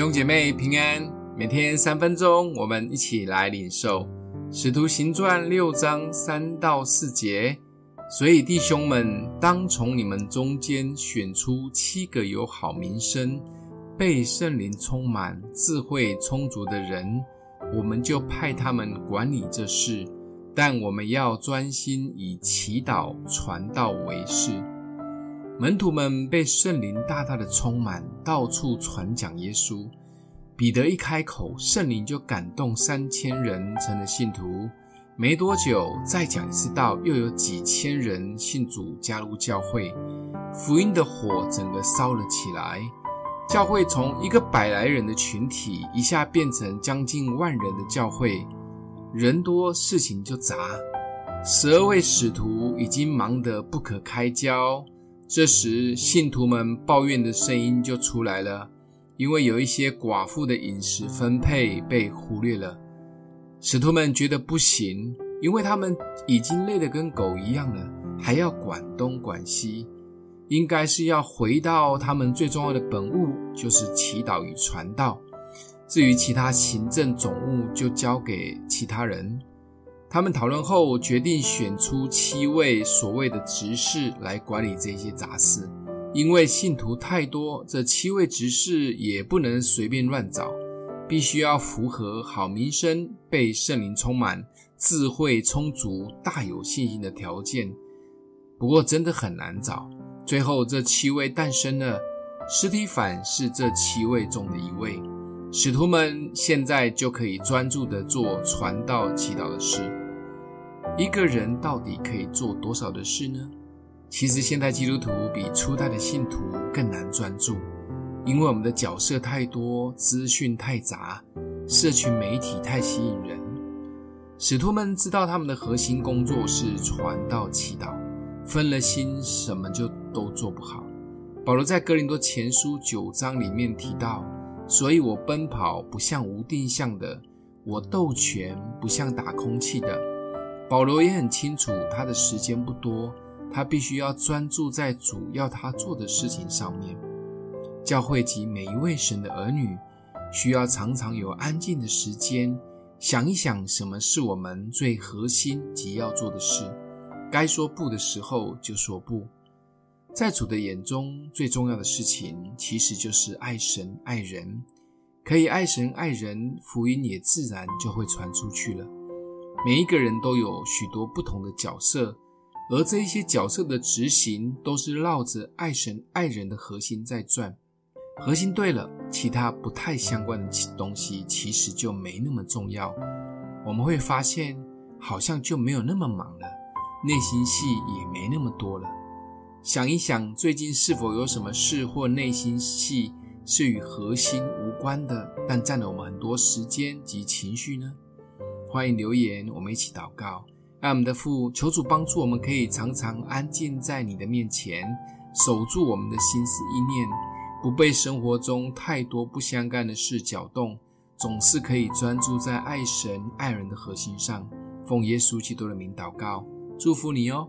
弟兄姐妹平安，每天三分钟，我们一起来领受《使徒行传》六章三到四节。所以弟兄们，当从你们中间选出七个有好名声、被圣灵充满、智慧充足的人，我们就派他们管理这事。但我们要专心以祈祷、传道为事。门徒们被圣灵大大的充满，到处传讲耶稣。彼得一开口，圣灵就感动三千人成了信徒。没多久，再讲一次道，又有几千人信主，加入教会。福音的火整个烧了起来，教会从一个百来人的群体，一下变成将近万人的教会。人多，事情就杂。十二位使徒已经忙得不可开交。这时，信徒们抱怨的声音就出来了，因为有一些寡妇的饮食分配被忽略了。使徒们觉得不行，因为他们已经累得跟狗一样了，还要管东管西，应该是要回到他们最重要的本务，就是祈祷与传道。至于其他行政总务，就交给其他人。他们讨论后决定选出七位所谓的执事来管理这些杂事，因为信徒太多，这七位执事也不能随便乱找，必须要符合好名声、被圣灵充满、智慧充足、大有信心的条件。不过真的很难找，最后这七位诞生了，司提反是这七位中的一位。使徒们现在就可以专注地做传道、祈祷的事。一个人到底可以做多少的事呢？其实现代基督徒比初代的信徒更难专注，因为我们的角色太多，资讯太杂，社群媒体太吸引人。使徒们知道他们的核心工作是传道、祈祷，分了心，什么就都做不好。保罗在哥林多前书九章里面提到。所以我奔跑不像无定向的，我斗拳不像打空气的。保罗也很清楚，他的时间不多，他必须要专注在主要他做的事情上面。教会及每一位神的儿女，需要常常有安静的时间，想一想什么是我们最核心及要做的事。该说不的时候就说不。在主的眼中，最重要的事情其实就是爱神爱人。可以爱神爱人，福音也自然就会传出去了。每一个人都有许多不同的角色，而这一些角色的执行都是绕着爱神爱人的核心在转。核心对了，其他不太相关的东西其实就没那么重要。我们会发现，好像就没有那么忙了，内心戏也没那么多了。想一想，最近是否有什么事或内心戏是与核心无关的，但占了我们很多时间及情绪呢？欢迎留言，我们一起祷告。爱我们的父，求主帮助我们，可以常常安静在你的面前，守住我们的心思意念，不被生活中太多不相干的事搅动，总是可以专注在爱神爱人的核心上。奉耶稣基督的名祷告，祝福你哦。